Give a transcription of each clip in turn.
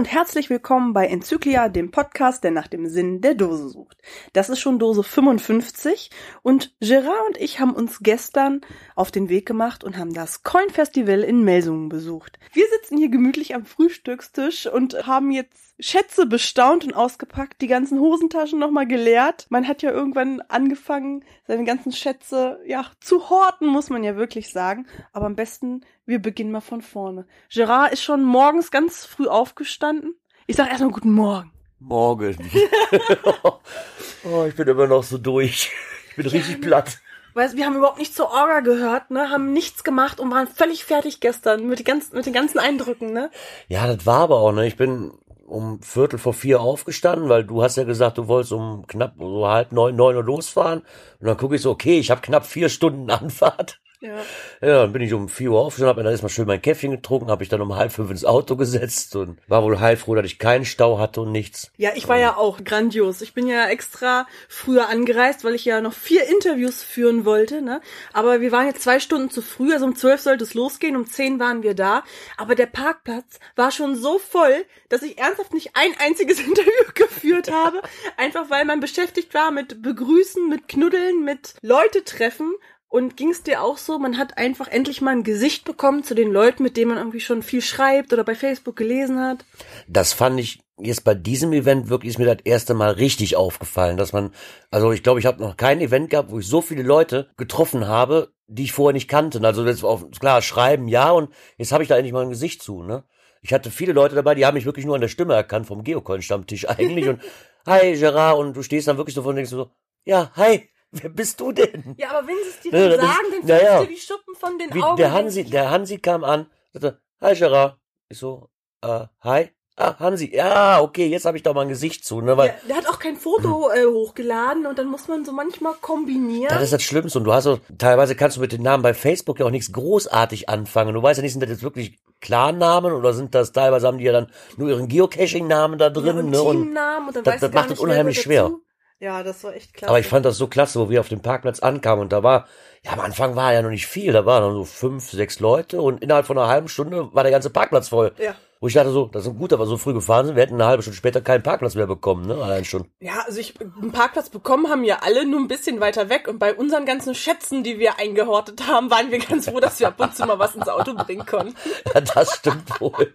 Und herzlich willkommen bei Enzyklia, dem Podcast, der nach dem Sinn der Dose sucht. Das ist schon Dose 55 und Gerard und ich haben uns gestern auf den Weg gemacht und haben das Coin Festival in Melsungen besucht. Wir sitzen hier gemütlich am Frühstückstisch und haben jetzt Schätze bestaunt und ausgepackt, die ganzen Hosentaschen nochmal geleert. Man hat ja irgendwann angefangen, seine ganzen Schätze, ja, zu horten, muss man ja wirklich sagen. Aber am besten, wir beginnen mal von vorne. Gerard ist schon morgens ganz früh aufgestanden. Ich sag erstmal guten Morgen. Morgen. oh, ich bin immer noch so durch. Ich bin richtig platt. Weißt, wir haben überhaupt nicht zur Orga gehört, ne, haben nichts gemacht und waren völlig fertig gestern mit, die ganzen, mit den ganzen Eindrücken, ne? Ja, das war aber auch, ne, ich bin um Viertel vor vier aufgestanden, weil du hast ja gesagt, du wolltest um knapp so halb neun, neun Uhr losfahren. Und dann gucke ich so, okay, ich habe knapp vier Stunden Anfahrt. Ja. ja, dann bin ich um vier Uhr aufgestanden, habe mir dann erstmal schön mein Käffchen getrunken, habe ich dann um halb fünf ins Auto gesetzt und war wohl heilfroh, dass ich keinen Stau hatte und nichts. Ja, ich war ja auch grandios. Ich bin ja extra früher angereist, weil ich ja noch vier Interviews führen wollte, ne? Aber wir waren jetzt zwei Stunden zu früh, also um zwölf sollte es losgehen, um zehn waren wir da. Aber der Parkplatz war schon so voll, dass ich ernsthaft nicht ein einziges Interview geführt habe. Einfach weil man beschäftigt war mit Begrüßen, mit Knuddeln, mit Leute treffen und ging es dir auch so, man hat einfach endlich mal ein Gesicht bekommen zu den Leuten, mit denen man irgendwie schon viel schreibt oder bei Facebook gelesen hat? Das fand ich jetzt bei diesem Event wirklich ist mir das erste Mal richtig aufgefallen, dass man, also ich glaube, ich habe noch kein Event gehabt, wo ich so viele Leute getroffen habe, die ich vorher nicht kannte. Also jetzt auf, klar, schreiben, ja, und jetzt habe ich da endlich mal ein Gesicht zu, ne? Ich hatte viele Leute dabei, die haben mich wirklich nur an der Stimme erkannt vom Geocoin-Stammtisch eigentlich und hi Gerard und du stehst dann wirklich so von denkst so, ja, hi, wer bist du denn? Ja, aber wenn sie es dir dann sagen, dann fliegst ja. dir die Schuppen von den Wie, Augen. Der Hansi, der Hansi kam an, sagte, hi Gerard. Ich so, äh, hi. Ah, Hansi, ja, okay, jetzt habe ich doch mal ein Gesicht zu, ne? Weil, ja, der hat auch kein Foto äh, hochgeladen und dann muss man so manchmal kombinieren. Das ist das Schlimmste und du hast auch, teilweise kannst du mit den Namen bei Facebook ja auch nichts großartig anfangen. Du weißt ja nicht, sind das jetzt wirklich Klarnamen oder sind das teilweise haben die ja dann nur ihren Geocaching-Namen da drin, ja, und ne? Und, und dann das, das macht es unheimlich schwer. Ja, das war echt klasse. Aber ich fand das so klasse, wo wir auf dem Parkplatz ankamen und da war, ja, am Anfang war ja noch nicht viel, da waren nur so fünf, sechs Leute und innerhalb von einer halben Stunde war der ganze Parkplatz voll. Ja. Wo ich dachte so, das ist gut, aber so früh gefahren sind, wir hätten eine halbe Stunde später keinen Parkplatz mehr bekommen, ne, allein schon. Ja, also ich, einen Parkplatz bekommen haben ja alle nur ein bisschen weiter weg und bei unseren ganzen Schätzen, die wir eingehortet haben, waren wir ganz froh, dass wir ab und zu mal was ins Auto bringen konnten. ja, das stimmt wohl.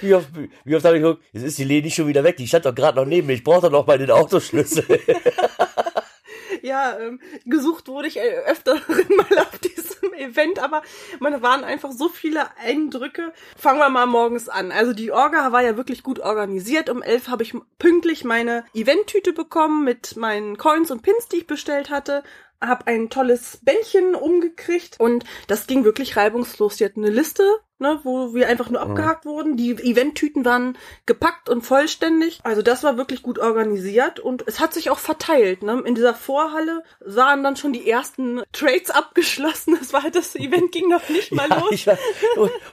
Wie oft, wie oft habe ich geguckt, jetzt ist die Leni schon wieder weg, die stand doch gerade noch neben mir, ich brauche doch noch mal den Autoschlüssel. ja, ähm, gesucht wurde ich äh, öfter mal auf diesem Event, aber man waren einfach so viele Eindrücke. Fangen wir mal morgens an. Also die Orga war ja wirklich gut organisiert. Um elf habe ich pünktlich meine Eventtüte bekommen mit meinen Coins und Pins, die ich bestellt hatte habe ein tolles Bändchen umgekriegt und das ging wirklich reibungslos. Die hatten eine Liste ne, wo wir einfach nur abgehakt mhm. wurden. Die Eventtüten waren gepackt und vollständig. Also das war wirklich gut organisiert und es hat sich auch verteilt. Ne? In dieser Vorhalle waren dann schon die ersten Trades abgeschlossen. Das war das Event ging noch nicht mal ja, los. Ich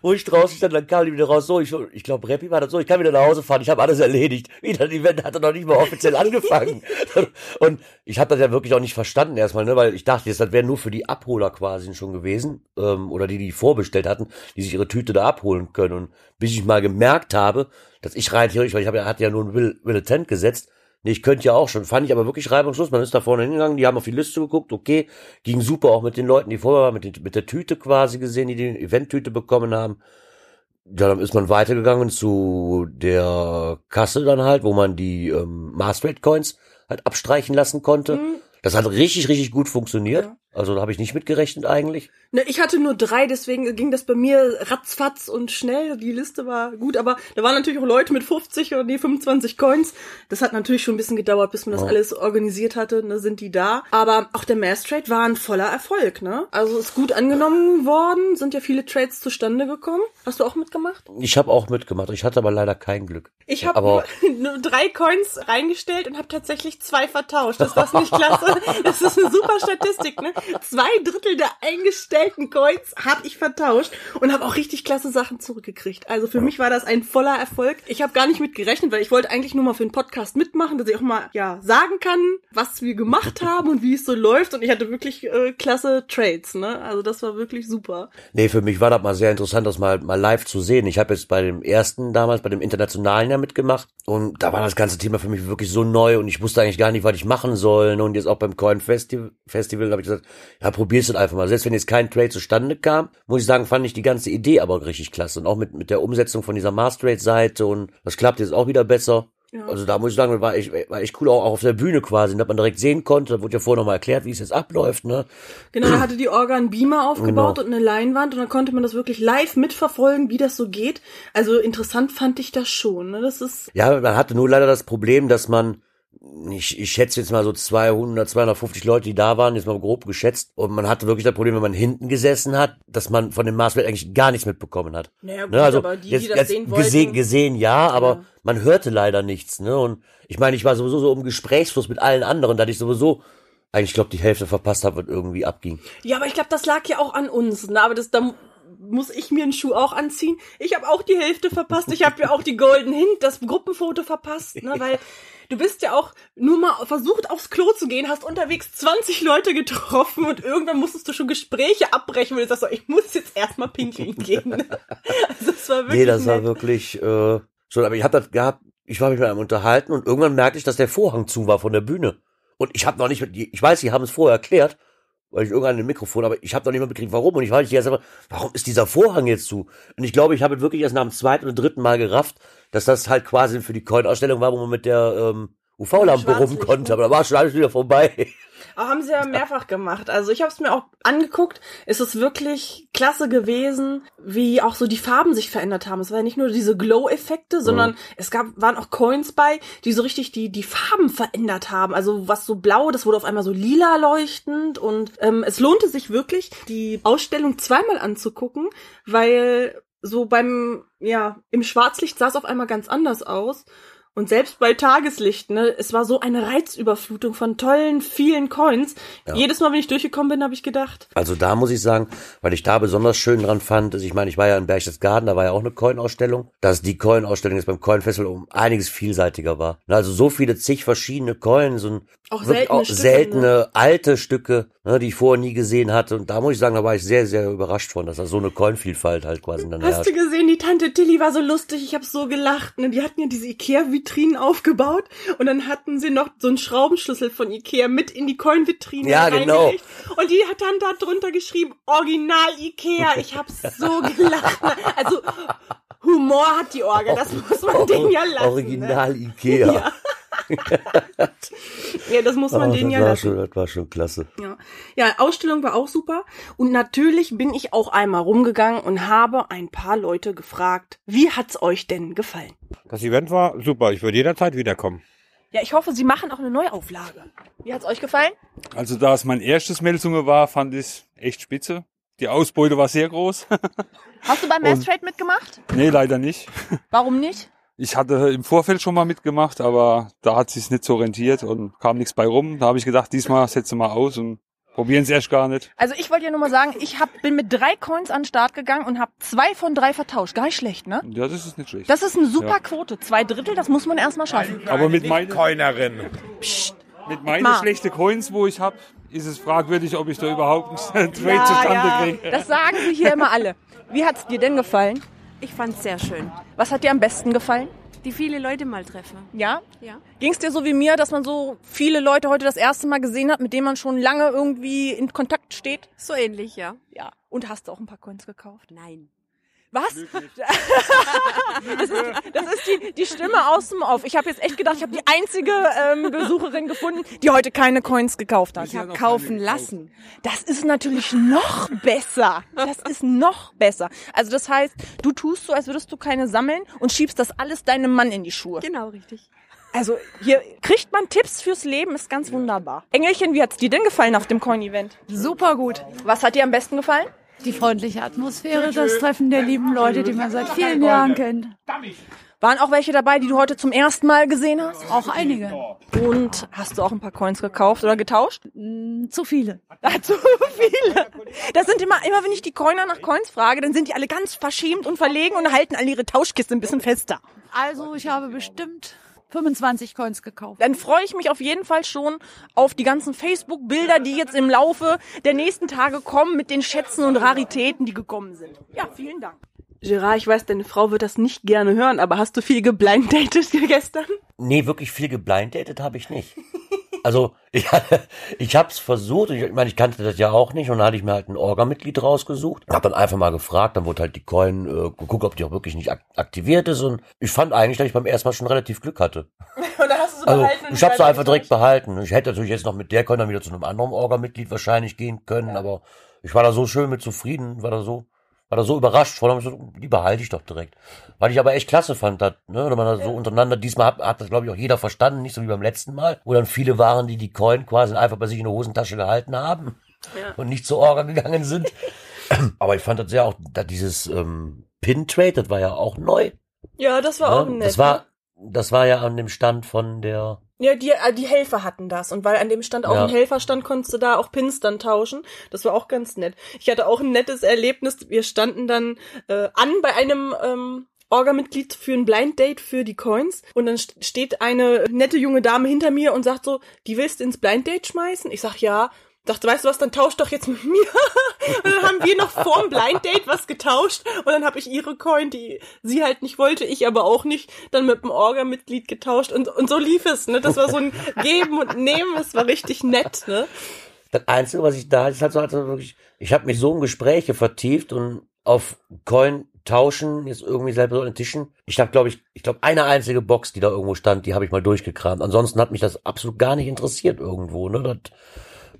wo, ich draußen stand, dann kam die wieder raus. So, ich, ich glaube, Reppi war das so. Ich kann wieder nach Hause fahren. Ich habe alles erledigt. Wieder das Event hatte noch nicht mal offiziell angefangen. und ich habe das ja wirklich auch nicht verstanden erstmal, ne, weil ich dachte, das wäre nur für die Abholer quasi schon gewesen ähm, oder die die vorbestellt hatten, die sich ihre Tüte da abholen können. Und bis ich mal gemerkt habe, dass ich rein theoretisch, weil ich habe ja, hatte ja nur ein Will, Will gesetzt, nee, ich könnte ja auch schon, fand ich aber wirklich reibungslos. Man ist da vorne hingegangen, die haben auf die Liste geguckt, okay, ging super auch mit den Leuten, die vorher waren, mit, den, mit der Tüte quasi gesehen, die die Eventtüte bekommen haben. Ja, dann ist man weitergegangen zu der Kasse dann halt, wo man die ähm, Master Coins halt abstreichen lassen konnte. Mhm. Das hat richtig, richtig gut funktioniert. Ja. Also da habe ich nicht mitgerechnet eigentlich. Ne, ich hatte nur drei, deswegen ging das bei mir ratzfatz und schnell. Die Liste war gut, aber da waren natürlich auch Leute mit 50 oder nee, 25 Coins. Das hat natürlich schon ein bisschen gedauert, bis man das oh. alles organisiert hatte. Ne, sind die da. Aber auch der Mass Trade war ein voller Erfolg. Ne? Also ist gut angenommen worden, sind ja viele Trades zustande gekommen. Hast du auch mitgemacht? Ich habe auch mitgemacht. Ich hatte aber leider kein Glück. Ich habe nur, nur drei Coins reingestellt und habe tatsächlich zwei vertauscht. Ist das nicht klasse? Das ist eine super Statistik. Ne? Zwei Drittel der eingestellten Coins habe ich vertauscht und habe auch richtig klasse Sachen zurückgekriegt. Also für mich war das ein voller Erfolg. Ich habe gar nicht mit gerechnet, weil ich wollte eigentlich nur mal für den Podcast mitmachen, dass ich auch mal ja sagen kann, was wir gemacht haben und wie es so läuft. Und ich hatte wirklich äh, klasse Trades. Ne? Also das war wirklich super. Nee, für mich war das mal sehr interessant, das mal, mal live zu sehen. Ich habe jetzt bei dem ersten damals, bei dem internationalen ja mitgemacht und da war das ganze Thema für mich wirklich so neu und ich wusste eigentlich gar nicht, was ich machen soll. Und jetzt auch beim Coin Festival, Festival habe ich gesagt, ja, probier's es einfach mal. Selbst wenn jetzt kein Trade zustande kam, muss ich sagen, fand ich die ganze Idee aber richtig klasse. Und auch mit, mit der Umsetzung von dieser Master-Trade-Seite und das klappt jetzt auch wieder besser. Ja. Also da muss ich sagen, war echt, war echt cool, auch auf der Bühne quasi, dass man direkt sehen konnte. Da wurde ja vorher nochmal erklärt, wie es jetzt abläuft, ne? Genau, da hatte die Orga einen Beamer aufgebaut genau. und eine Leinwand und dann konnte man das wirklich live mitverfolgen, wie das so geht. Also interessant fand ich das schon, ne? Das ist. Ja, man hatte nur leider das Problem, dass man ich, ich schätze jetzt mal so 200, 250 Leute, die da waren, jetzt mal grob geschätzt. Und man hatte wirklich das Problem, wenn man hinten gesessen hat, dass man von dem Marsfeld eigentlich gar nichts mitbekommen hat. Naja, gut, ne, also aber die, jetzt, die das sehen wollten, gesehen, gesehen ja, aber ja. man hörte leider nichts. Ne? Und ich meine, ich war sowieso so im Gesprächsfluss mit allen anderen, da ich sowieso eigentlich, glaube die Hälfte verpasst habe, was irgendwie abging. Ja, aber ich glaube, das lag ja auch an uns. Ne? Aber das, da muss ich mir einen Schuh auch anziehen. Ich habe auch die Hälfte verpasst. Ich habe ja auch die Golden Hint, das Gruppenfoto verpasst, ne? weil du bist ja auch nur mal versucht aufs Klo zu gehen, hast unterwegs 20 Leute getroffen und irgendwann musstest du schon Gespräche abbrechen, weil du sagst, so, ich muss jetzt erstmal pinkeln gehen. also das war wirklich Nee, das nett. war wirklich äh, so, aber ich habe das gehabt, ich war mich mit einem unterhalten und irgendwann merkte ich, dass der Vorhang zu war von der Bühne. Und ich habe noch nicht, ich weiß, sie haben es vorher erklärt, weil ich irgendein Mikrofon, aber ich habe noch nicht mal begriffen, warum. Und ich weiß nicht erst aber, warum ist dieser Vorhang jetzt zu? Und ich glaube, ich habe wirklich erst nach dem zweiten oder dritten Mal gerafft, dass das halt quasi für die Coin-Ausstellung war, wo man mit der ähm, UV-Lampe rum konnte. Aber da war schon alles wieder vorbei. Aber haben sie ja mehrfach gemacht. Also ich habe es mir auch angeguckt. Es ist wirklich klasse gewesen, wie auch so die Farben sich verändert haben. Es war ja nicht nur diese Glow-Effekte, sondern mhm. es gab waren auch Coins bei, die so richtig die die Farben verändert haben. Also was so blau, das wurde auf einmal so lila leuchtend und ähm, es lohnte sich wirklich, die Ausstellung zweimal anzugucken, weil so beim ja im Schwarzlicht sah es auf einmal ganz anders aus und selbst bei Tageslicht, ne, es war so eine Reizüberflutung von tollen, vielen Coins. Ja. Jedes Mal, wenn ich durchgekommen bin, habe ich gedacht. Also da muss ich sagen, weil ich da besonders schön dran fand, ich meine, ich war ja in Berchtesgaden, da war ja auch eine Coin-Ausstellung, dass die Coin-Ausstellung jetzt beim Coin-Festival um einiges vielseitiger war. Also so viele zig verschiedene Coins und auch seltene, auch Stücke, seltene ne? alte Stücke, ne, die ich vorher nie gesehen hatte. Und da muss ich sagen, da war ich sehr, sehr überrascht von, dass da so eine Coin-Vielfalt halt quasi dann Hast herrscht. du gesehen, die Tante Tilly war so lustig, ich habe so gelacht. Ne? Die hatten ja diese Ikea-Vitrinen aufgebaut und dann hatten sie noch so einen Schraubenschlüssel von Ikea mit in die Coin-Vitrine Ja, genau. Und die hat dann da drunter geschrieben, Original Ikea. Ich habe so gelacht. Ne? Also Humor hat die Orgel, das muss man denen ja lassen. Original ne? Ikea. Ja. Ja, das muss man oh, denen ja lassen. Schon, das war schon klasse. Ja. ja, Ausstellung war auch super. Und natürlich bin ich auch einmal rumgegangen und habe ein paar Leute gefragt, wie hat's euch denn gefallen? Das Event war super. Ich würde jederzeit wiederkommen. Ja, ich hoffe, Sie machen auch eine Neuauflage. Wie hat's euch gefallen? Also, da es mein erstes Melzunge war, fand ich echt spitze. Die Ausbeute war sehr groß. Hast du beim Mass Trade mitgemacht? Nee, leider nicht. Warum nicht? Ich hatte im Vorfeld schon mal mitgemacht, aber da hat sich nicht so rentiert und kam nichts bei rum. Da habe ich gedacht, diesmal setze mal aus und probieren sie erst gar nicht. Also ich wollte ja nur mal sagen, ich hab, bin mit drei Coins an den Start gegangen und habe zwei von drei vertauscht. Gar nicht schlecht, ne? Ja, das ist nicht schlecht. Das ist eine super ja. Quote. Zwei Drittel, das muss man erstmal schaffen. Aber mit meinen Coinerin. Mit meinen schlechten Coins, wo ich habe, ist es fragwürdig, ob ich da überhaupt einen Trade ja, zustande ja. kriege. Das sagen sie hier immer alle. Wie hat's dir denn gefallen? Ich fand's sehr schön. Was hat dir am besten gefallen? Die viele Leute mal treffen. Ja? Ja. Ging es dir so wie mir, dass man so viele Leute heute das erste Mal gesehen hat, mit denen man schon lange irgendwie in Kontakt steht? So ähnlich, ja. Ja. Und hast du auch ein paar Coins gekauft? Nein. Was? das ist, die, das ist die, die Stimme aus dem Off. Ich habe jetzt echt gedacht, ich habe die einzige ähm, Besucherin gefunden, die heute keine Coins gekauft hat. Ich habe kaufen lassen. Das ist natürlich noch besser. Das ist noch besser. Also das heißt, du tust so, als würdest du keine sammeln und schiebst das alles deinem Mann in die Schuhe. Genau, richtig. Also hier kriegt man Tipps fürs Leben, ist ganz wunderbar. Engelchen, wie hat's dir denn gefallen auf dem Coin-Event? Super gut. Was hat dir am besten gefallen? Die freundliche Atmosphäre, das Treffen der lieben Leute, die man seit vielen Jahren kennt. Waren auch welche dabei, die du heute zum ersten Mal gesehen hast? Auch einige. Und hast du auch ein paar Coins gekauft oder getauscht? Mm, Zu viele. Ah, zu viele. Das sind immer, immer wenn ich die Coiner nach Coins frage, dann sind die alle ganz verschämt und verlegen und halten alle ihre Tauschkiste ein bisschen fester. Also ich habe bestimmt 25 Coins gekauft. Dann freue ich mich auf jeden Fall schon auf die ganzen Facebook-Bilder, die jetzt im Laufe der nächsten Tage kommen mit den Schätzen und Raritäten, die gekommen sind. Ja, vielen Dank. Gerard, ich weiß, deine Frau wird das nicht gerne hören, aber hast du viel geblinddatet gestern? Nee, wirklich viel geblinddatet habe ich nicht. Also, ich, ich habe es versucht, ich, ich meine, ich kannte das ja auch nicht und dann hatte ich mir halt ein Orga-Mitglied rausgesucht, habe dann einfach mal gefragt, dann wurde halt die Coin äh, geguckt, ob die auch wirklich nicht ak aktiviert ist und ich fand eigentlich, dass ich beim ersten Mal schon relativ Glück hatte. Oder hast du sie Also, behalten und ich habe sie einfach direkt behalten. Ich hätte natürlich jetzt noch mit der Coin dann wieder zu einem anderen Orga-Mitglied wahrscheinlich gehen können, aber ich war da so schön mit zufrieden, war da so, war da so überrascht, vor allem so, die behalte ich doch direkt. Weil ich aber echt klasse fand, dass, ne, wenn man da so untereinander, diesmal hat, hat das glaube ich auch jeder verstanden, nicht so wie beim letzten Mal, wo dann viele waren, die die Coin quasi einfach bei sich in der Hosentasche gehalten haben und nicht zur Orga gegangen sind. aber ich fand das sehr auch, dass dieses ähm, Pin-Trade, das war ja auch neu. Ja, das war auch Ne? nett. Das war, das war ja an dem Stand von der, Ja, die, äh, die Helfer hatten das. Und weil an dem Stand auch Ja. ein Helfer stand, konntest du da auch Pins dann tauschen. Das war auch ganz nett. Ich hatte auch ein nettes Erlebnis. Wir standen dann äh, an bei einem ähm, Orga-Mitglied für ein Blind Date für die Coins. Und dann st- steht eine nette junge Dame hinter mir und sagt so, die willst du ins Blind Date schmeißen? Ich sag ja. Dachte, weißt du was, dann tausch doch jetzt mit mir. und dann haben wir noch vorm Blind Date was getauscht und dann habe ich ihre Coin, die sie halt nicht wollte, ich aber auch nicht, dann mit dem Orga-Mitglied getauscht und, und so lief es, ne? Das war so ein Geben und Nehmen, es war richtig nett, ne? Das Einzige, was ich da hatte, ist halt so, also wirklich, ich habe mich so in Gespräche vertieft und auf Coin tauschen, jetzt irgendwie selber so an den Tischen. Ich habe, glaube ich, ich glaube, eine einzige Box, die da irgendwo stand, die habe ich mal durchgekramt. Ansonsten hat mich das absolut gar nicht interessiert irgendwo. Ne? Das,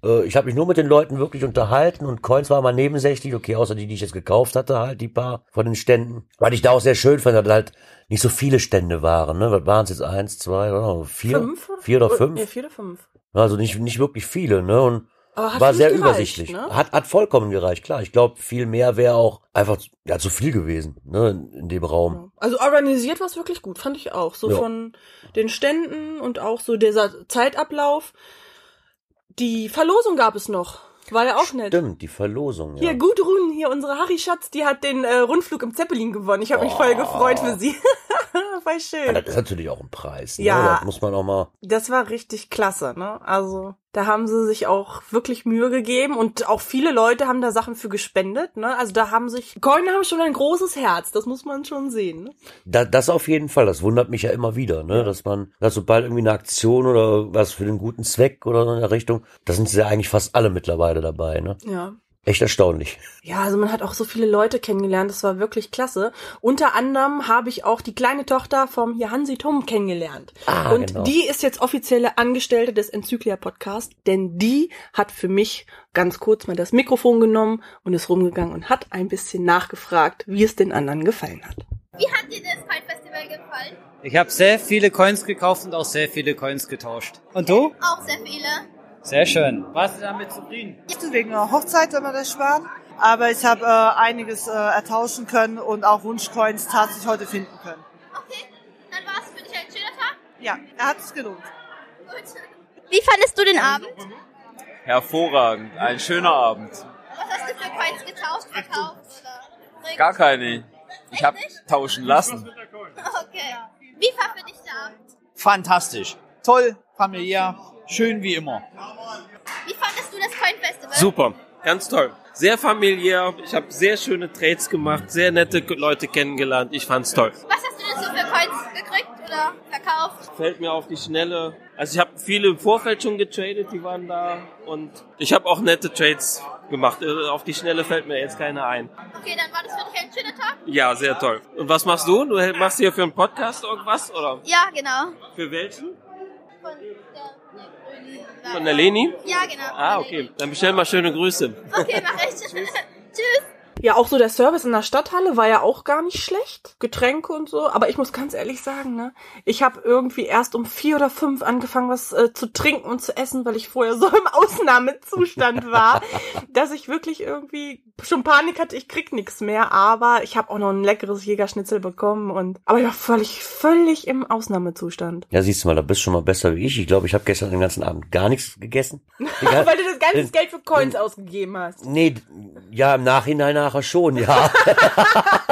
äh, ich habe mich nur mit den Leuten wirklich unterhalten und Coins war mal nebensächlich, okay, außer die, die ich jetzt gekauft hatte, halt die paar von den Ständen. Weil ich da auch sehr schön fand, dass halt nicht so viele Stände waren. Ne? Was waren es jetzt? Eins, zwei, oder vier? Fünf? Vier oder fünf? Ja, vier oder fünf. Also nicht, nicht wirklich viele, ne? Und Aber hat war sehr gereicht, übersichtlich. ne? Hat, hat vollkommen gereicht, klar. Ich glaube, viel mehr wäre auch einfach ja, zu viel gewesen, ne, in, in dem Raum. Also organisiert war es wirklich gut, fand ich auch. So Ja. von den Ständen und auch so dieser Zeitablauf. Die Verlosung gab es noch. War ja auch nett. Stimmt, die Verlosung, ja. Hier, Gudrun, hier unsere Harry Schatz, die hat den äh, Rundflug im Zeppelin gewonnen. Ich habe mich voll gefreut für sie. Ja, schön. das ist natürlich auch ein Preis. Ne? Ja. Das muss man auch mal. Das war richtig klasse, ne? Also, da haben sie sich auch wirklich Mühe gegeben und auch viele Leute haben da Sachen für gespendet, ne? Also da haben sich Coin haben schon ein großes Herz, das muss man schon sehen, ne? Da, das auf jeden Fall, das wundert mich ja immer wieder, ne? Dass man, dass sobald irgendwie eine Aktion oder was für den guten Zweck oder so in der Richtung, da sind sie ja eigentlich fast alle mittlerweile dabei, ne? Ja. Echt erstaunlich. Ja, also man hat auch so viele Leute kennengelernt, das war wirklich klasse. Unter anderem habe ich auch die kleine Tochter vom hier Hansi Tom kennengelernt. Ah, und genau. die ist jetzt offizielle Angestellte des Enzyklia Podcast, denn die hat für mich ganz kurz mal das Mikrofon genommen und ist rumgegangen und hat ein bisschen nachgefragt, wie es den anderen gefallen hat. Wie hat dir das Coin Festival gefallen? Ich habe sehr viele Coins gekauft und auch sehr viele Coins getauscht. Und du? Auch sehr viele. Sehr schön. Warst du damit zufrieden? wegen einer Hochzeit, wenn wir das sparen. Aber ich habe äh, einiges äh, ertauschen können und auch Wunschcoins tatsächlich heute finden können. Okay, dann war es für dich ein schöner Tag. Ja, er hat es gelohnt. Gut. Wie fandest du den Abend? Hervorragend, ein schöner Abend. Was hast du für Coins getauscht, verkauft oder? Gar keine. Ich habe tauschen lassen. Okay. Wie war für dich der Abend? Fantastisch. Toll, familiär, schön wie immer. Wie fandest du das Coin Festival? Super, ganz toll. Sehr familiär. Ich habe sehr schöne Trades gemacht, sehr nette Leute kennengelernt. Ich fand's toll. Was hast du denn so für Coins gekriegt oder verkauft? Fällt mir auf die Schnelle. Also ich habe viele im Vorfeld schon getradet, die waren da. Und ich habe auch nette Trades gemacht. Äh, Auf die Schnelle fällt mir jetzt keine ein. Okay, dann war das für dich ein schöner Tag? Ja, sehr toll. Und was machst du? Du machst hier für einen Podcast irgendwas? Oder Ja, genau. für welchen? Von der, Von der Leni? Ja, genau. Ah, okay. Dann bestell mal schöne Grüße. Okay, mach ich. Tschüss. Ja, auch so der Service in der Stadthalle war ja auch gar nicht schlecht. Getränke und so. Aber ich muss ganz ehrlich sagen, ne, ich habe irgendwie erst um vier oder fünf angefangen, was äh, zu trinken und zu essen, weil ich vorher so im Ausnahmezustand war, dass ich wirklich irgendwie schon Panik hatte, ich krieg nichts mehr. Aber ich habe auch noch ein leckeres Jägerschnitzel bekommen und aber ich war völlig, völlig im Ausnahmezustand. Ja, siehst du mal, da bist du schon mal besser wie ich. Ich glaube, ich habe gestern den ganzen Abend gar nichts gegessen. weil du das ganze Geld für Coins ausgegeben hast. Nee, ja, im Nachhinein nachher schon, ja.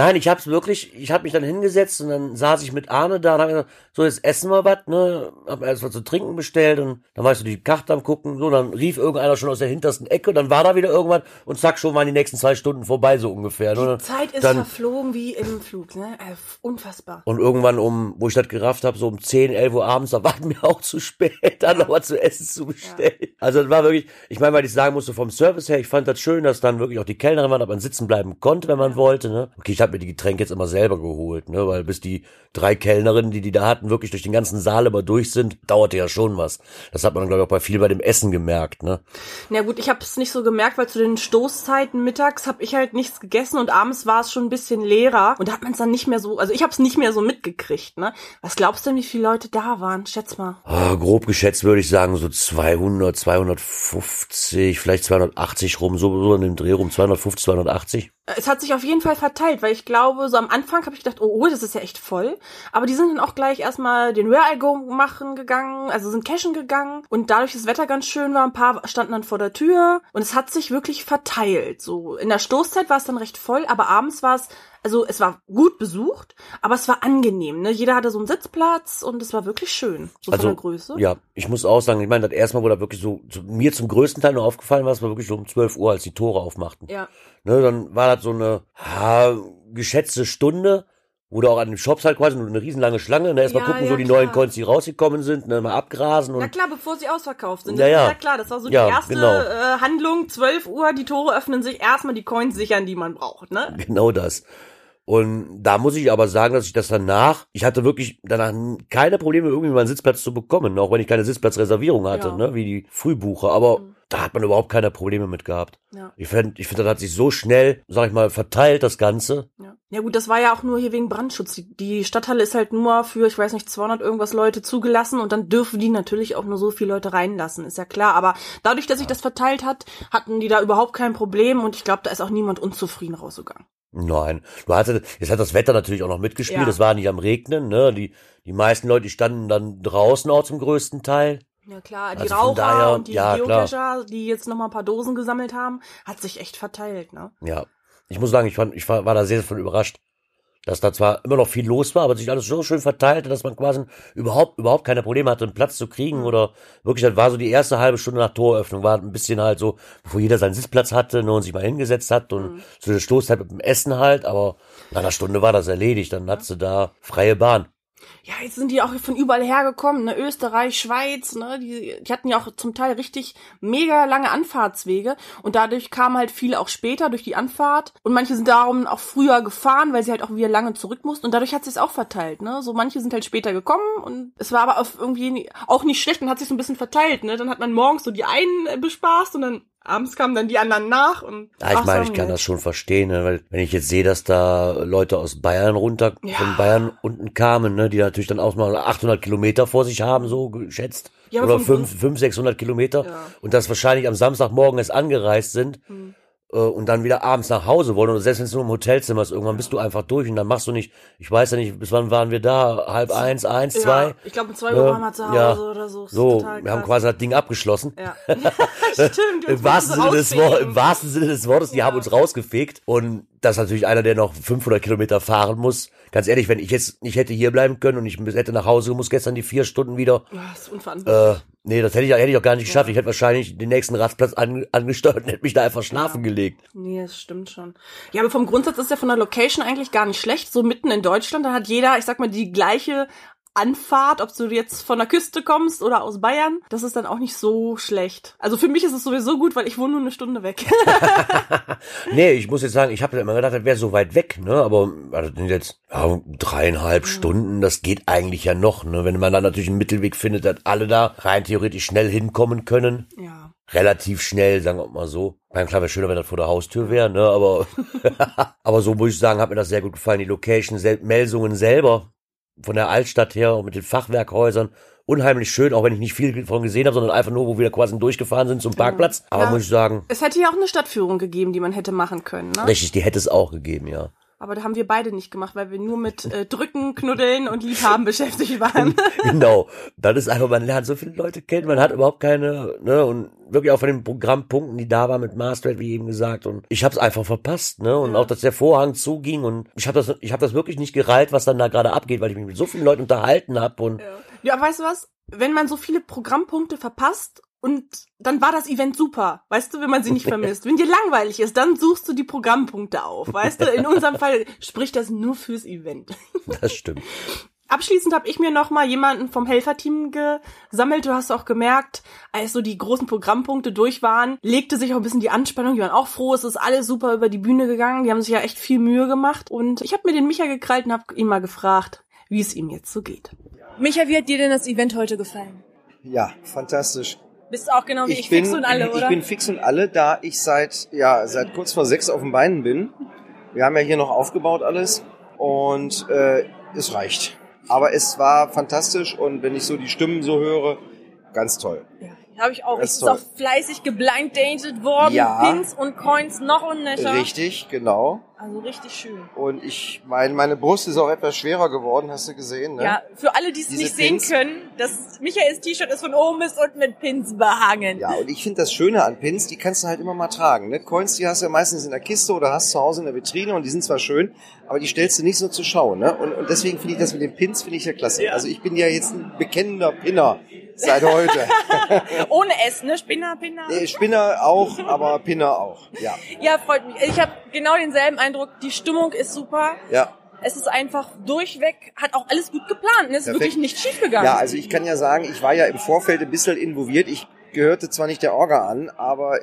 Nein, ich hab's wirklich, ich hab mich dann hingesetzt und dann saß ich mit Arne da und hab gesagt, so jetzt essen wir was, ne? Hab erst was zu trinken bestellt und dann weißt du die Karte am gucken, so, dann rief irgendeiner schon aus der hintersten Ecke und dann war da wieder irgendwas und zack, schon waren die nächsten zwei Stunden vorbei, so ungefähr. Ne? Die Zeit ist dann, verflogen wie im Flug, ne? Äh, Unfassbar. Und irgendwann um, wo ich das gerafft habe, so um 10, 11 Uhr abends, da war mir auch zu spät, dann noch was zu essen zu bestellen. Ja. Also das war wirklich, ich meine, weil ich sagen musste, vom Service her, ich fand das schön, dass dann wirklich auch die Kellnerin war, dass man sitzen bleiben konnte, wenn man ja. wollte. Ne? Okay, ich habe mir die Getränke jetzt immer selber geholt, ne? weil bis die drei Kellnerinnen, die die da hatten, wirklich durch den ganzen Saal immer durch sind, dauerte ja schon was. Das hat man, glaube ich, auch bei viel bei dem Essen gemerkt. Ne? Na gut, ich habe es nicht so gemerkt, weil zu den Stoßzeiten mittags habe ich halt nichts gegessen und abends war es schon ein bisschen leerer und da hat man es dann nicht mehr so, also ich habe es nicht mehr so mitgekriegt. Ne? Was glaubst du denn, wie viele Leute da waren? Schätz mal. Oh, grob geschätzt würde ich sagen so 200, 250, vielleicht 280 rum, so, so in dem Dreh rum, 250, 280. Es hat sich auf jeden Fall verteilt, weil ich glaube, so am Anfang habe ich gedacht, oh, oh, das ist ja echt voll. Aber die sind dann auch gleich erstmal den I Go machen gegangen, also sind cashen gegangen. Und dadurch das Wetter ganz schön war, ein paar standen dann vor der Tür. Und es hat sich wirklich verteilt. So in der Stoßzeit war es dann recht voll, aber abends war es also es war gut besucht, aber es war angenehm. Ne? Jeder hatte so einen Sitzplatz und es war wirklich schön, so also, von der Größe. Ja, ich muss auch sagen, ich meine, das erste Mal, wo da wirklich so, so mir zum größten Teil nur aufgefallen war, es war wirklich so um 12 Uhr, als die Tore aufmachten. Ja. Ne, dann war das so eine ha, geschätzte Stunde, wo du auch an den Shops halt quasi eine riesenlange Schlange, ne, erstmal Ja, gucken, ja, so die klar. neuen Coins, die rausgekommen sind, ne, mal abgrasen und Na klar, bevor sie ausverkauft sind. Ja, ja. ja klar, das war so Ja, die erste genau. äh, Handlung, 12 Uhr, die Tore öffnen sich, erstmal die Coins sichern, die man braucht, ne? Genau das. Und da muss ich aber sagen, dass ich das danach, ich hatte wirklich danach keine Probleme, irgendwie mal einen Sitzplatz zu bekommen, auch wenn ich keine Sitzplatzreservierung hatte, Ja. ne, wie die Frühbucher. Aber da hat man überhaupt keine Probleme mit gehabt. Ja. Ich finde, ich finde, das hat sich so schnell, sag ich mal, verteilt, das Ganze. Ja. ja gut, das war ja auch nur hier wegen Brandschutz. Die, die Stadthalle ist halt nur für, ich weiß nicht, 200 irgendwas Leute zugelassen und dann dürfen die natürlich auch nur so viele Leute reinlassen, ist ja klar. Aber dadurch, dass sich das verteilt hat, hatten die da überhaupt kein Problem und ich glaube, da ist auch niemand unzufrieden rausgegangen. Nein, du hattest, jetzt hat das Wetter natürlich auch noch mitgespielt, Ja. es war nicht am Regnen, ne, die, die meisten Leute, die standen dann draußen auch zum größten Teil. Ja klar, die Also Raucher daher, und die ja. Geocacher, die jetzt noch mal ein paar Dosen gesammelt haben, hat sich echt verteilt, ne? Ja, ich muss sagen, ich fand, ich war, war da sehr von überrascht, dass da zwar immer noch viel los war, aber sich alles so schön verteilte, dass man quasi überhaupt, überhaupt keine Probleme hatte, einen Platz zu kriegen oder wirklich, das war so die erste halbe Stunde nach Toröffnung, war ein bisschen halt so, bevor jeder seinen Sitzplatz hatte ne, und sich mal hingesetzt hat und so der Stoßzeit mit dem Essen halt, aber nach einer Stunde war das erledigt, dann hattest du da freie Bahn. Ja, jetzt sind die auch von überall hergekommen, ne? Österreich, Schweiz, ne? Die, die hatten ja auch zum Teil richtig mega lange Anfahrtswege und dadurch kamen halt viele auch später durch die Anfahrt und manche sind darum auch früher gefahren, weil sie halt auch wieder lange zurück mussten und dadurch hat sich auch verteilt, ne? So manche sind halt später gekommen und es war aber auf irgendwie auch nicht schlecht, man hat sich so ein bisschen verteilt, ne? Dann hat man morgens so die einen bespaßt und dann abends kamen dann die anderen nach und Ja, ich meine, ich kann das schon verstehen, ne? weil wenn ich jetzt sehe, dass da Leute aus Bayern runter, Ja. von Bayern unten kamen, ne, die natürlich dann auch mal 800 Kilometer vor sich haben, so geschätzt. Ja, Oder vom 5, 5, 600 Kilometer. Ja. Und das wahrscheinlich am Samstagmorgen erst angereist sind. Hm. Äh, Und dann wieder abends nach Hause wollen. Oder selbst wenn es nur im Hotelzimmer ist, irgendwann bist du einfach durch und dann machst du nicht, ich weiß ja nicht, bis wann waren wir da? Halb eins, eins, Ja, zwei? ich glaube, um zwei? Uhr waren wir zu Hause Ja. oder so. So, wir haben quasi das Ding abgeschlossen. Ja. Stimmt. Im wahrsten, Sinne des Im wahrsten Sinne des Wortes, die haben uns rausgefegt. Und das ist natürlich einer, der noch 500 Kilometer fahren muss. Ganz ehrlich, wenn ich jetzt nicht hätte hier bleiben können und ich hätte nach Hause gemusst, gestern die vier Stunden wieder. Ja, das ist unverantwortlich. Äh, nee, das hätte ich, hätte ich auch gar nicht geschafft. Ich hätte wahrscheinlich den nächsten Rastplatz an, angesteuert und hätte mich da einfach schlafen gelegt. Nee, das stimmt schon. Ja, aber vom Grundsatz ist ja von der Location eigentlich gar nicht schlecht. So mitten in Deutschland, da hat jeder, ich sag mal, die gleiche Anfahrt, ob du jetzt von der Küste kommst oder aus Bayern. Das ist dann auch nicht so schlecht. Also für mich ist es sowieso gut, weil ich wohne nur eine Stunde weg. Nee, ich muss jetzt sagen, ich habe immer gedacht, das wäre so weit weg, ne? Aber also jetzt ja, dreieinhalb Stunden, das geht eigentlich ja noch, ne? Wenn man dann natürlich einen Mittelweg findet, dass alle da rein theoretisch schnell hinkommen können. ja. relativ schnell, sagen wir mal so. Mein klar wäre schöner, wenn das vor der Haustür wäre, ne, aber, aber so muss ich sagen, hat mir das sehr gut gefallen. Die Location, sel Melsungen selber, von der Altstadt her und mit den Fachwerkhäusern, unheimlich schön, auch wenn ich nicht viel davon gesehen habe, sondern einfach nur, wo wir quasi durchgefahren sind zum Parkplatz. Aber Ja. muss ich sagen, Es hätte ja auch eine Stadtführung gegeben, die man hätte machen können, ne? richtig, die hätte es auch gegeben, ja. Aber da haben wir beide nicht gemacht, weil wir nur mit äh, Drücken, Knuddeln und Liebhaben beschäftigt waren. genau. Das ist einfach, man lernt so viele Leute kennen, man hat überhaupt keine, ne, und wirklich auch von den Programmpunkten, die da waren mit Masterrate, wie eben gesagt, und ich habe es einfach verpasst, ne, und auch, dass der Vorhang zuging und ich habe das, ich habe das wirklich nicht gereilt, was dann da gerade abgeht, weil ich mich mit so vielen Leuten unterhalten habe und Ja, weißt du was? Wenn man so viele Programmpunkte verpasst und dann war das Event super, weißt du, wenn man sie nicht vermisst. Wenn dir langweilig ist, dann suchst du die Programmpunkte auf, weißt du? In unserem Fall spricht das nur fürs Event. das stimmt. Abschließend habe ich mir noch mal jemanden vom Helferteam gesammelt. Du hast auch gemerkt, als so die großen Programmpunkte durch waren, legte sich auch ein bisschen die Anspannung. Die waren auch froh, es ist alles super über die Bühne gegangen. Die haben sich ja echt viel Mühe gemacht. Und ich habe mir den Micha gekrallt und habe ihn mal gefragt, wie es ihm jetzt so geht. Micha, wie hat dir denn das Event heute gefallen? Ja, fantastisch. Bist du auch genau wie ich, bin, fix und alle, ich oder? bin fix und alle, da ich seit, ja, seit kurz vor sechs auf den Beinen bin. Wir haben ja hier noch aufgebaut alles und äh, es reicht. Aber es war fantastisch und wenn ich so die Stimmen so höre, ganz toll. Habe ich auch. Das Es ist ist toll. auch fleißig geblinddated worden. Ja. Pins und Coins noch und nöcher. Richtig, genau. Also richtig schön. Und ich meine, meine Brust ist auch etwas schwerer geworden, hast du gesehen, ne? Ja, für alle, die es nicht sehen Pins. können, das Michaels T-Shirt ist von oben bis unten mit Pins behangen. Ja, und ich finde das Schöne an Pins, die kannst du halt immer mal tragen. Ne? Coins, die hast du ja meistens in der Kiste oder hast zu Hause in der Vitrine und die sind zwar schön, aber die stellst du nicht so zur Schau. Ne? Und, und deswegen finde ich das mit den Pins finde ich ja klasse. Also ich bin ja jetzt ein bekennender Pinner seit heute. Ohne S, ne? Spinner, Pinner. Nee, Spinner auch, aber Pinner auch. Ja, Ja, freut mich. Ich habe genau denselben Eindruck. Die Stimmung ist super. ja. Es ist einfach durchweg, hat auch alles gut geplant. und Es ist Perfekt. wirklich nicht schief gegangen. Ja, also ich kann ja sagen, ich war ja im Vorfeld ein bisschen involviert. Ich gehörte zwar nicht der Orga an, aber äh,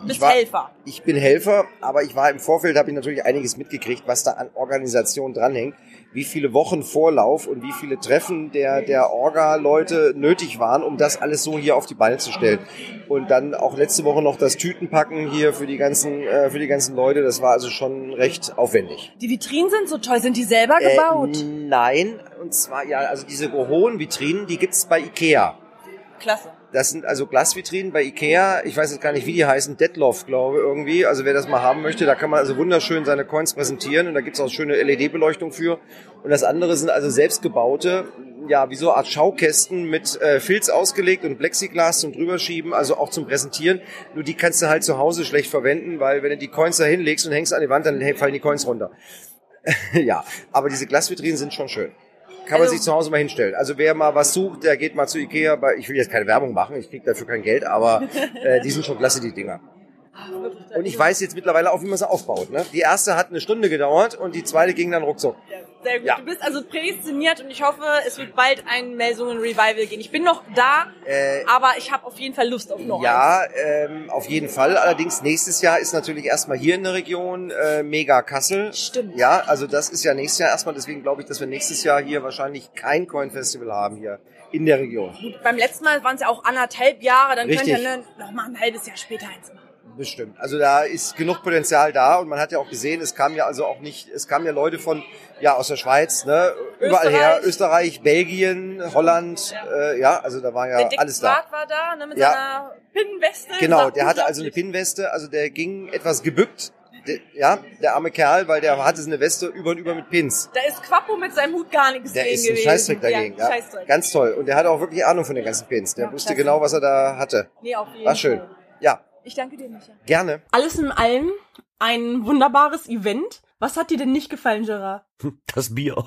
Du bist ich war, Helfer. Ich bin Helfer, aber ich war im Vorfeld, habe ich natürlich einiges mitgekriegt, was da an Organisation dranhängt, wie viele Wochen Vorlauf und wie viele Treffen der, der Orga-Leute nötig waren, um das alles so hier auf die Beine zu stellen. Und dann auch letzte Woche noch das Tütenpacken hier für die ganzen, äh, für die ganzen Leute, das war also schon recht aufwendig. Die Vitrinen sind so toll. Sind die selber gebaut? Äh, nein, und zwar, ja, also diese hohen Vitrinen, die gibt's bei Ikea. Klasse. Das sind also Glasvitrinen bei Ikea. Ich weiß jetzt gar nicht, wie die heißen. Deadloff, glaube irgendwie. Also wer das mal haben möchte, da kann man also wunderschön seine Coins präsentieren und da gibt's auch schöne LED-Beleuchtung für. Und das andere sind also selbstgebaute, ja, wie so eine Art Schaukästen mit äh, Filz ausgelegt und Plexiglas zum drüberschieben, also auch zum Präsentieren. Nur die kannst du halt zu Hause schlecht verwenden, weil wenn du die Coins da hinlegst und hängst an die Wand, dann fallen die Coins runter. ja, aber diese Glasvitrinen sind schon schön. Kann man Also- sich zu Hause mal hinstellen. Also wer mal was sucht, der geht mal zu Ikea. Ich will jetzt keine Werbung machen, ich krieg dafür kein Geld, aber äh, die sind schon klasse, die Dinger. Und ich weiß jetzt mittlerweile auch, wie man sie aufbaut. Ne? Die erste hat eine Stunde gedauert und die zweite ging dann ruckzuck. Sehr gut. Ja. Du bist also prädestiniert und ich hoffe, es wird bald ein Melsungen Revival gehen. Ich bin noch da, Äh, aber ich habe auf jeden Fall Lust auf noch. Ja, ähm, auf jeden Fall. Allerdings nächstes Jahr ist natürlich erstmal hier in der Region äh, Mega Kassel. Stimmt. Ja, also das ist ja nächstes Jahr erstmal. Deswegen glaube ich, dass wir nächstes Jahr hier wahrscheinlich kein Coin Festival haben hier in der Region. Beim letzten Mal waren es ja auch anderthalb Jahre, dann Richtig. könnt ihr ne, noch mal ein halbes Jahr später eins machen. Bestimmt. Also da ist genug Potenzial da und man hat ja auch gesehen, es kamen ja also auch nicht, es kamen ja Leute von, ja, aus der Schweiz, ne, überall her, Österreich, Belgien, Holland, äh, ja, also da war ja der Dick alles da. Swart war da, ne, mit Ja. seiner Pinnenweste. Genau, der hatte also eine. Pinnweste, also der ging etwas gebückt, der, ja, der arme Kerl, weil der hatte so eine Weste über und über mit Pins. Da ist Quappo mit seinem Hut gar nichts Der ist ein gewesen. Scheißdreck dagegen. Ja, Ja, Scheißdreck. Ganz toll. Und der hatte auch wirklich Ahnung von den ganzen Pins. Der Ja, wusste genau, was er da hatte. Nee, auf jeden War schön. Fall. Ja, Ich danke dir, Micha. gerne. Alles in allem ein wunderbares Event. Was hat dir denn nicht gefallen, Gerard? Das Bier.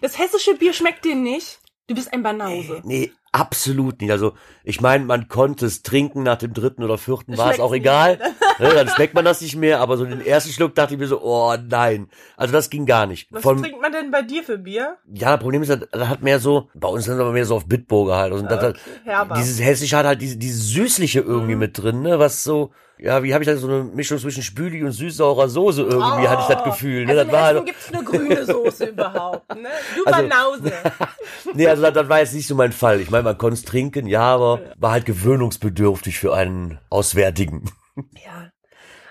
Das hessische Bier schmeckt dir nicht? Du bist ein Banause. Nee, absolut nicht. Also, ich meine, man konnte es trinken nach dem dritten oder vierten, war es auch nicht. egal. Ne, dann schmeckt man das nicht mehr, aber so den ersten Schluck dachte ich mir so, oh nein. Also das ging gar nicht. Was Von, trinkt man denn bei dir für Bier? ja, das Problem ist, das das hat mehr so, bei uns sind wir mehr so auf Bitburger halt. Und das, hat- herber. dieses Hessische hat halt diese, dieses Süßliche irgendwie Mhm. mit drin, ne, was so, ja, wie habe ich da so eine Mischung zwischen Spüli und süß-saurer Soße irgendwie, hatte ich das Gefühl, ne, Also das in war halt, gibt's eine grüne Soße überhaupt, ne? Du Also- Banause. nee, also das, das war jetzt nicht so mein Fall. Ich meine, man konnte es trinken, ja, aber war halt gewöhnungsbedürftig für einen Auswärtigen.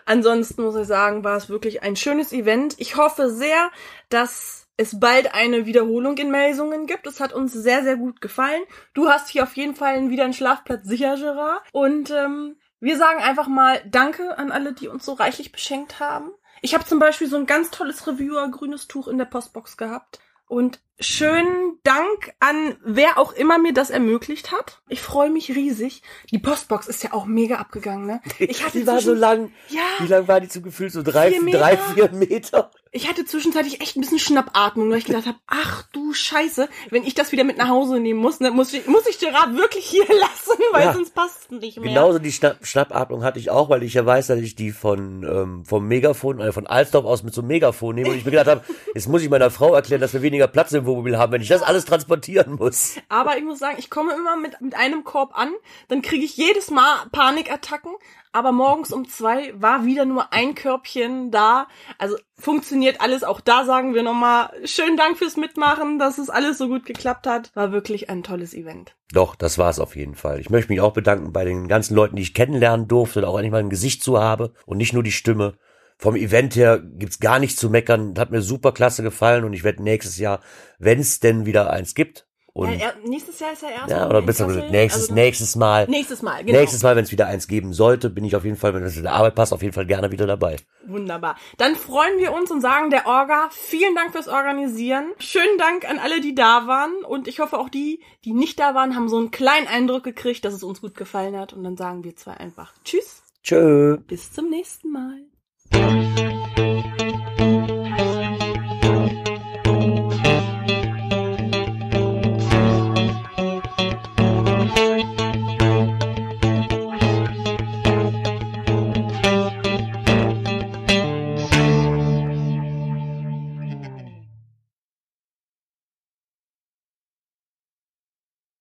Ansonsten muss ich sagen, war es wirklich ein schönes Event. Ich hoffe sehr, dass es bald eine Wiederholung in Melsungen gibt. Es hat uns sehr, sehr gut gefallen. Du hast hier auf jeden Fall wieder einen Schlafplatz sicher, Gerard. Und ähm, wir sagen einfach mal Danke an alle, die uns so reichlich beschenkt haben. Ich habe zum Beispiel so ein ganz tolles Reviewer grünes Tuch in der Postbox gehabt. Und schönen Dank an wer auch immer mir das ermöglicht hat. Ich freue mich riesig. Die Postbox ist ja auch mega abgegangen, ne? Ich hatte die war so lang. Ja. Wie lang war die zu gefühlt? So drei, Vier Meter? drei, vier Meter. Ich hatte zwischenzeitlich echt ein bisschen Schnappatmung, weil ich gedacht habe, ach du Scheiße, wenn ich das wieder mit nach Hause nehmen muss, ne, muss ich, muss ich Gerard wirklich hier lassen, weil Ja. sonst passt es nicht mehr. Genauso die Schnapp Schnappatmung hatte ich auch, weil ich ja weiß, dass ich die von ähm, vom Megafon, äh, von Alsdorf aus mit so einem Megafon nehme und ich mir gedacht habe, jetzt muss ich meiner Frau erklären, dass wir weniger Platz im Wohnmobil haben, wenn ich das alles transportieren muss. Aber ich muss sagen, ich komme immer mit, mit einem Korb an, dann kriege ich jedes Mal Panikattacken, aber morgens um zwei war wieder nur ein Körbchen da. Also funktioniert alles. Auch da sagen wir nochmal schönen Dank fürs Mitmachen, dass es alles so gut geklappt hat. War wirklich ein tolles Event. Doch, das war's auf jeden Fall. Ich möchte mich auch bedanken bei den ganzen Leuten, die ich kennenlernen durfte, und auch endlich mal ein Gesicht zu habe und nicht nur die Stimme. Vom Event her gibt's gar nichts zu meckern. Hat mir super klasse gefallen und ich werde nächstes Jahr, wenn es denn wieder eins gibt, und ja, er, nächstes Jahr ist er erst. Ja, oder besser gesagt, nächstes, Also- nächstes Mal. Nächstes Mal, genau. Nächstes Mal, wenn es wieder eins geben sollte, bin ich auf jeden Fall, wenn es in der Arbeit passt, auf jeden Fall gerne wieder dabei. Wunderbar. Dann freuen wir uns und sagen der Orga vielen Dank fürs Organisieren. Schönen Dank an alle, die da waren. Und ich hoffe auch die, die nicht da waren, haben so einen kleinen Eindruck gekriegt, dass es uns gut gefallen hat. Und dann sagen wir zwei einfach Tschüss. Tschö. Bis zum nächsten Mal.